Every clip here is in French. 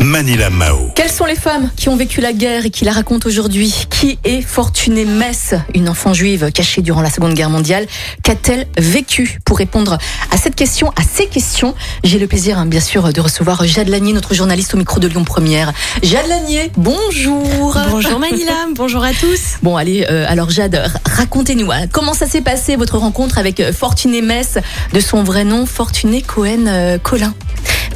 Manila Mao. Quelles sont les femmes qui ont vécu la guerre et qui la racontent aujourd'hui? Qui est Fortunée Mess, une enfant juive cachée durant la Seconde Guerre mondiale? Qu'a-t-elle vécu? Pour répondre à cette question, à ces questions, j'ai le plaisir, hein, bien sûr, de recevoir Jade Lanier, notre journaliste au micro de Lyon Première. Jade Lanier, bonjour Bonjour Manila, bonjour à tous. Bon, allez, euh, alors Jade, racontez-nous, hein, comment ça s'est passé votre rencontre avec euh, Fortunée Mess, de son vrai nom, Fortunée Cohen euh, Colin?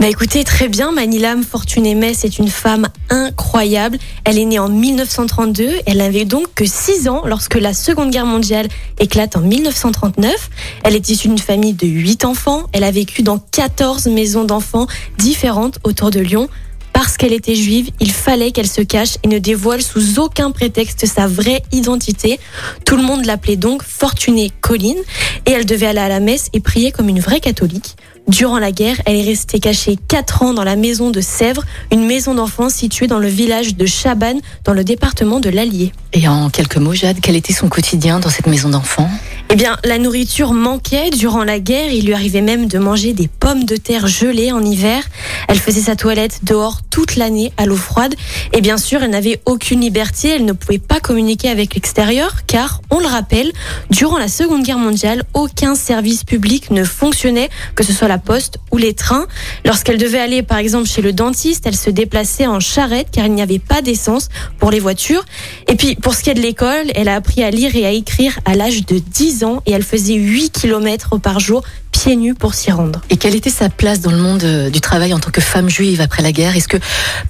Bah écoutez, très bien, Manila Fortuné Mess est une femme incroyable. Elle est née en 1932, elle avait donc que 6 ans lorsque la Seconde Guerre mondiale éclate en 1939. Elle est issue d'une famille de 8 enfants, elle a vécu dans 14 maisons d'enfants différentes autour de Lyon. Parce qu'elle était juive, il fallait qu'elle se cache et ne dévoile sous aucun prétexte sa vraie identité. Tout le monde l'appelait donc Fortunée Colline et elle devait aller à la messe et prier comme une vraie catholique. Durant la guerre, elle est restée cachée 4 ans dans la maison de Sèvres, une maison d'enfants située dans le village de Chabannes, dans le département de l'Allier. Et en quelques mots, Jade, quel était son quotidien dans cette maison d'enfants? Eh bien, la nourriture manquait durant la guerre. Il lui arrivait même de manger des pommes de terre gelées en hiver. Elle faisait sa toilette dehors toute l'année à l'eau froide. Et bien sûr, elle n'avait aucune liberté. Elle ne pouvait pas communiquer avec l'extérieur car, on le rappelle, durant la Seconde Guerre mondiale, aucun service public ne fonctionnait, que ce soit la poste ou les trains. Lorsqu'elle devait aller, par exemple, chez le dentiste, elle se déplaçait en charrette car il n'y avait pas d'essence pour les voitures. Et puis, pour ce qui est de l'école, elle a appris à lire et à écrire à l'âge de 10 ans et elle faisait 8 km par jour pieds nus pour s'y rendre. Et quelle était sa place dans le monde euh, du travail en tant que femme juive après la guerre? Est-ce que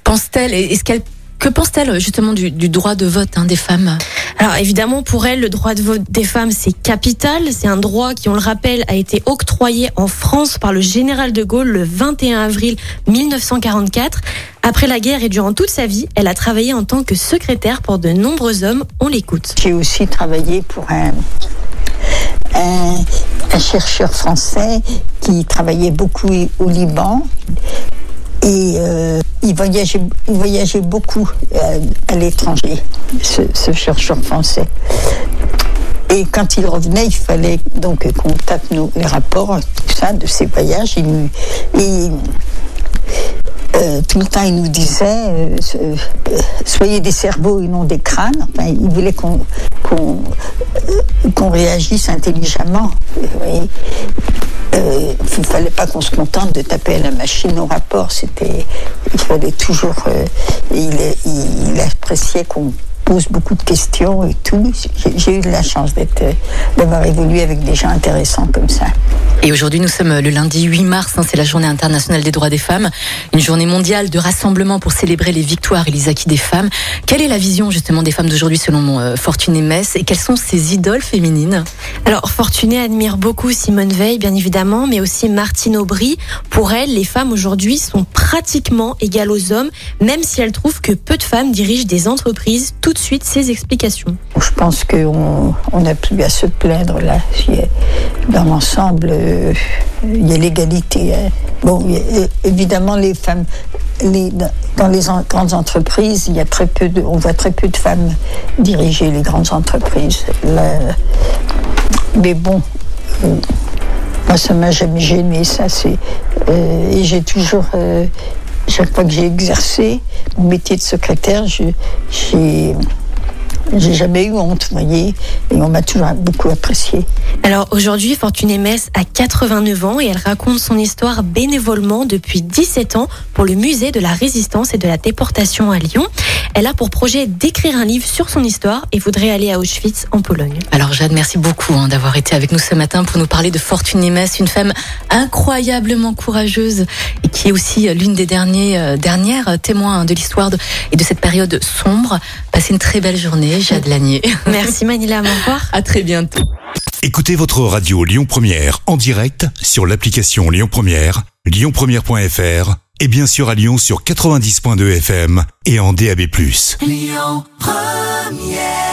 pense-t-elle, est-ce qu'elle que pense-t-elle justement du, du droit de vote hein, des femmes? Alors évidemment, pour elle, le droit de vote des femmes, c'est capital. C'est un droit qui, on le rappelle, a été octroyé en France par le général de Gaulle le 21 avril 1944. Après la guerre et durant toute sa vie, elle a travaillé en tant que secrétaire pour de nombreux hommes. On l'écoute. J'ai aussi travaillé pour un, un, chercheur français qui travaillait beaucoup au Liban. Et euh, il, voyageait, voyageait beaucoup euh, à l'étranger, ce, chercheur français. Et quand il revenait, il fallait donc qu'on tape nos, les rapports, tout ça, de ses voyages. Euh, tout le temps, il nous disait euh, euh, soyez des cerveaux et non des crânes. Il voulait qu'on réagisse intelligemment. Il ne fallait pas qu'on se contente de taper à la machine au rapport. Il fallait toujours. il, appréciait qu'on pose beaucoup de questions et tout. J'ai- eu la chance d'avoir évolué avec des gens intéressants comme ça. Et aujourd'hui, nous sommes le lundi 8 mars, hein, c'est la journée internationale des droits des femmes, une journée mondiale de rassemblement pour célébrer les victoires et les acquis des femmes. Quelle est la vision justement des femmes d'aujourd'hui selon euh, Fortuné Mess et quelles sont ses idoles féminines? Alors, Fortuné admire beaucoup Simone Veil, bien évidemment, mais aussi Martine Aubry. Pour elle, les femmes aujourd'hui sont pratiquement égales aux hommes, même si elle trouve que peu de femmes dirigent des entreprises. Tout de suite, ses explications. Je pense qu'on on n'a plus à se plaindre là. Dans l'ensemble, il y a l'égalité. hein. Bon, évidemment, les femmes, dans les grandes entreprises, il y a très peu on voit très peu de femmes diriger les grandes entreprises. Mais bon, euh, moi, ça m'a jamais gêné. Ça, c'est euh, et j'ai toujours. euh, chaque fois que j'ai exercé mon métier de secrétaire, j'ai j'ai jamais eu honte, vous voyez, et on m'a toujours beaucoup apprécié. Alors aujourd'hui, Fortuné Mess a 89 ans et elle raconte son histoire bénévolement depuis 17 ans pour le musée de la résistance et de la déportation à Lyon. Elle a pour projet d'écrire un livre sur son histoire et voudrait aller à Auschwitz en Pologne. Alors Jade, merci beaucoup hein, d'avoir été avec nous ce matin pour nous parler de Fortuné Mess, une femme incroyablement courageuse et qui est aussi l'une des derniers, euh, dernières témoins de l'histoire de- et de cette période sombre. Passez une très belle journée, Jade Lanier. Merci Manila, au revoir. À très bientôt. Écoutez votre radio Lyon Première en direct sur l'application Lyon Première, lyonpremière.fr et bien sûr à Lyon sur 90.2 FM et en DAB+. Lyon Première